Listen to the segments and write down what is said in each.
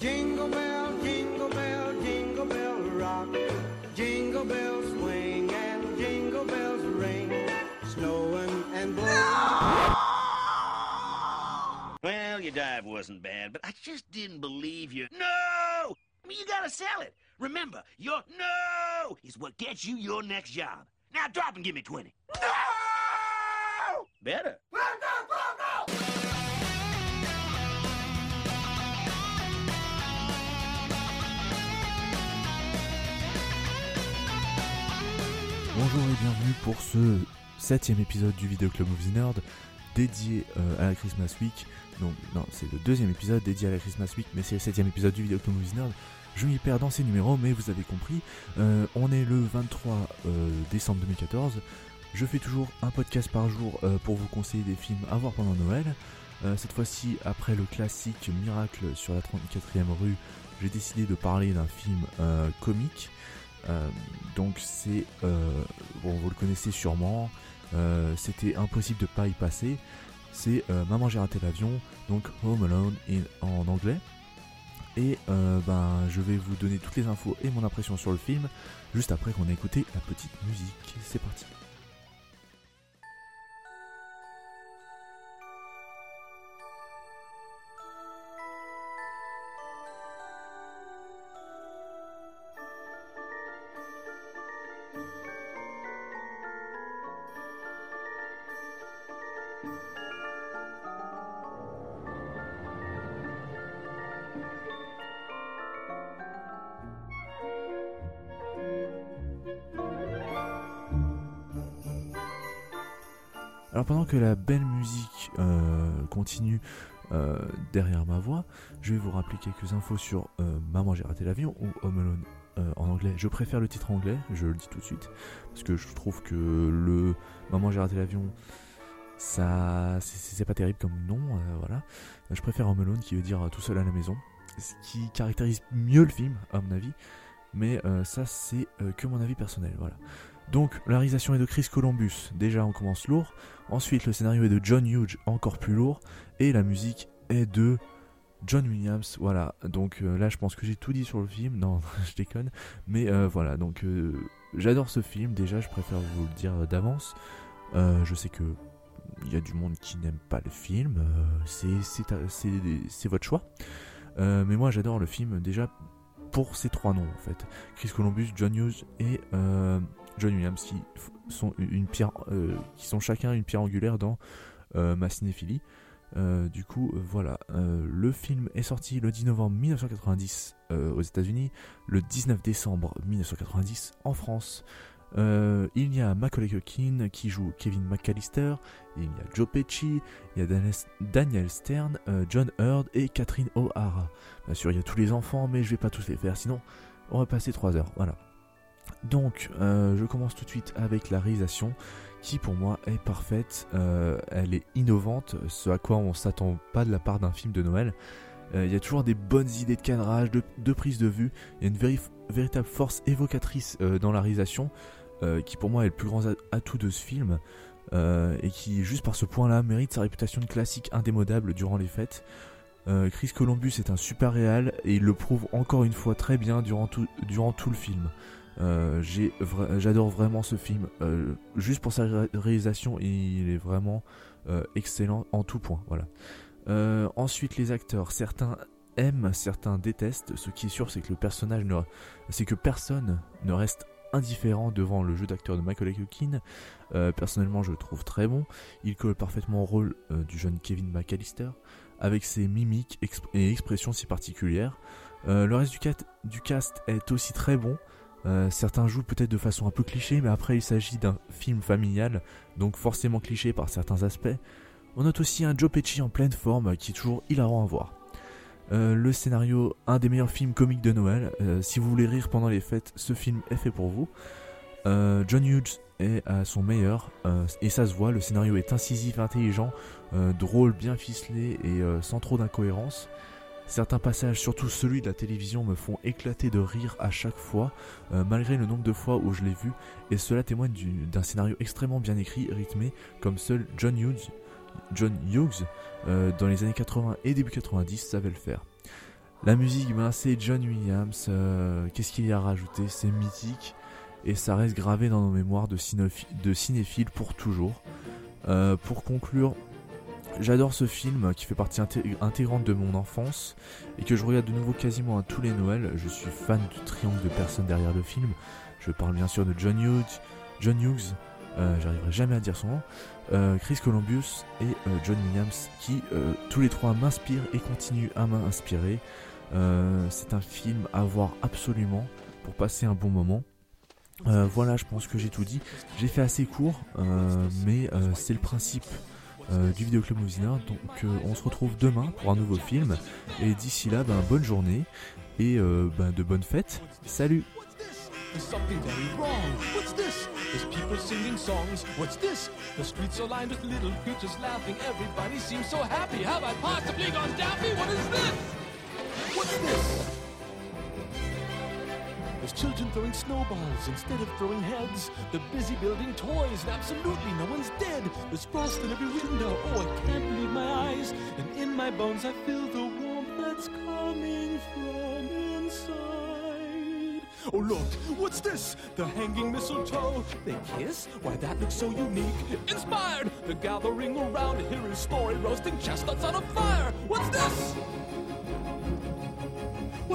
Jingle bell, jingle bell, jingle bell rock. Jingle bells swing and jingle bells ring. Snowing and blowing. Well, your dive wasn't bad, but I just didn't believe you. No! I mean, you gotta sell it. Remember, your no is what gets you your next job. Now drop and give me 20. No! Better. Bonjour et bienvenue pour ce septième épisode du Vidéo Club Movie Nerd dédié euh, à la Christmas Week. Donc non, c'est le deuxième épisode dédié à la Christmas Week, mais c'est le septième épisode du Vidéo Club Movie Nerd. Je m'y perds dans ces numéros, mais vous avez compris. Euh, on est le 23 euh, décembre 2014. Je fais toujours un podcast par jour pour vous conseiller des films à voir pendant Noël. Cette fois-ci, après le classique Miracle sur la 34e rue, j'ai décidé de parler d'un film comique. Euh, donc c'est, euh, bon vous le connaissez sûrement, euh, c'était impossible de pas y passer. C'est Maman j'ai raté l'avion, donc Home Alone en anglais. Et ben je vais vous donner toutes les infos et mon impression sur le film juste après qu'on ait écouté la petite musique. C'est parti. Alors pendant que la belle musique euh, continue euh, derrière ma voix, je vais vous rappeler quelques infos sur euh, Maman j'ai raté l'avion ou Home Alone en anglais. Je préfère le titre anglais, je le dis tout de suite, parce que je trouve que le Maman j'ai raté l'avion, ça c'est pas terrible comme nom, voilà. Je préfère Home Alone qui veut dire tout seul à la maison, ce qui caractérise mieux le film à mon avis. Mais ça c'est que mon avis personnel, voilà. Donc la réalisation est de Chris Columbus, déjà on commence lourd. Ensuite, le scénario est de John Hughes, encore plus lourd. Et la musique est de John Williams. Voilà, donc euh, là, je pense que j'ai tout dit sur le film. Non, je déconne. Mais euh, voilà, donc euh, j'adore ce film. Déjà, je préfère vous le dire d'avance. Je sais que il y a du monde qui n'aime pas le film. c'est- votre choix. Mais moi, j'adore le film déjà pour ces trois noms en fait. Chris Columbus, John Hughes et John Williams qui sont une pierre, euh, qui sont chacun une pierre angulaire dans euh, ma cinéphilie. Euh, du coup, voilà, le film est sorti le 10 novembre 1990 euh, aux États-Unis, le 19 décembre 1990 en France. Il y a Macaulay Culkin qui joue Kevin McAllister, il y a Joe Pesci, il y a Daniel- Stern, John Hurd et Catherine O'Hara. Bien sûr, il y a tous les enfants, mais je vais pas tous les faire, sinon on va passer 3 heures. Voilà. Donc, euh, je commence tout de suite avec la réalisation, qui pour moi est parfaite. Euh, elle est innovante, ce à quoi on s'attend pas de la part d'un film de Noël. Euh, Il y a toujours des bonnes idées de cadrage, de, prise de vue. Il y a une véri- véritable force évocatrice dans la réalisation, qui pour moi est le plus grand atout de ce film. et qui, juste par ce point-là, mérite sa réputation de classique indémodable durant les fêtes. Chris Columbus est un super réal et il le prouve encore une fois très bien durant tout le film. Euh, J'adore vraiment ce film. Euh, juste pour sa ré- réalisation, il est vraiment euh, excellent en tout point. Ensuite, les acteurs. Certains aiment, certains détestent. Ce qui est sûr, c'est que le personnage personne ne reste indifférent devant le jeu d'acteur de Michael. Euh, personnellement, je le trouve très bon. Il colle parfaitement au rôle du jeune Kevin McAllister, avec ses mimiques et expressions si particulières. Le reste du cast est aussi très bon. Euh, certains jouent peut-être de façon un peu cliché, mais après il s'agit d'un film familial, donc forcément cliché par certains aspects. On note aussi un Joe Pesci en pleine forme, qui est toujours hilarant à voir. Euh, le scénario, un des meilleurs films comiques de Noël. Euh, si vous voulez rire pendant les fêtes, ce film est fait pour vous. John Hughes est à son meilleur, et ça se voit, le scénario est incisif, intelligent, drôle, bien ficelé et sans trop d'incohérence. Certains passages, surtout celui de la télévision, me font éclater de rire à chaque fois, euh, malgré le nombre de fois où je l'ai vu, et cela témoigne du- d'un scénario extrêmement bien écrit, rythmé, comme seul John Hughes euh, dans les années 80 et début 90 savait le faire. La musique, ben, c'est John Williams. euh, Qu'est-ce qu'il y a à rajouter? C'est mythique et ça reste gravé dans nos mémoires de, de cinéphiles pour toujours. Pour conclure, j'adore ce film qui fait partie inté- intégrante de mon enfance et que je regarde de nouveau quasiment à tous les Noëls. Je suis fan du triangle de personnes derrière le film. Je parle bien sûr de John Hughes, John Hughes, euh, j'arriverai jamais à dire son nom, euh, Chris Columbus et euh, John Williams qui tous les trois m'inspirent et continuent à m'inspirer. C'est un film à voir absolument pour passer un bon moment. Voilà, je pense que j'ai tout dit. J'ai fait assez court, mais c'est le principe euh, du Vidéoclub Mousina. Donc euh, on se retrouve demain pour un nouveau film. Et d'ici là, ben, bonne journée et euh, ben, de bonnes fêtes. Salut There's something very wrong. What's this? There's people singing songs. What's this? The streets are lined with little creatures laughing. Everybody seems so happy. Have I possibly gone daffy? What is this? What's this? There's children throwing snowballs instead of throwing heads. They're busy building toys, and absolutely no one's dead. There's frost in every window. Oh, I can't believe my eyes. And in my bones, I feel the warmth that's coming from inside. Oh, look, what's this? The hanging mistletoe. They kiss? Why, that looks so unique. Inspired! The gathering around, hearing story roasting chestnuts on a fire. What's this?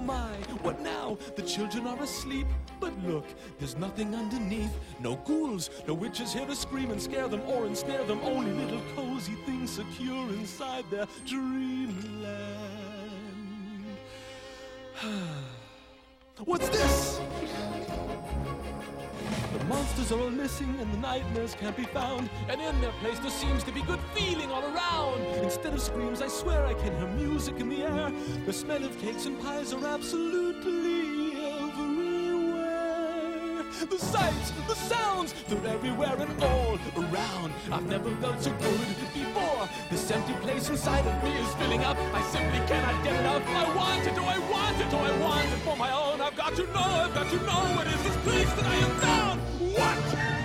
my, what now? The children are asleep. But look, there's nothing underneath. No ghouls, no witches here to scream and scare them or ensnare them. Only little cozy things secure inside their dreamland. What's this? The monsters are all missing and the nightmares can't be found. And in their place there seems to be good feeling all around. Instead of screams, I swear I can hear music in the air. The smell of cakes and pies are absolutely everywhere. The sights, the sounds, they're everywhere and all around. I've never felt so good before. This empty place inside of me is filling up. I simply cannot get enough. I want it, do I want it, do I want it for my own? Don't you know it? Don't you know it is this place that I am down? What?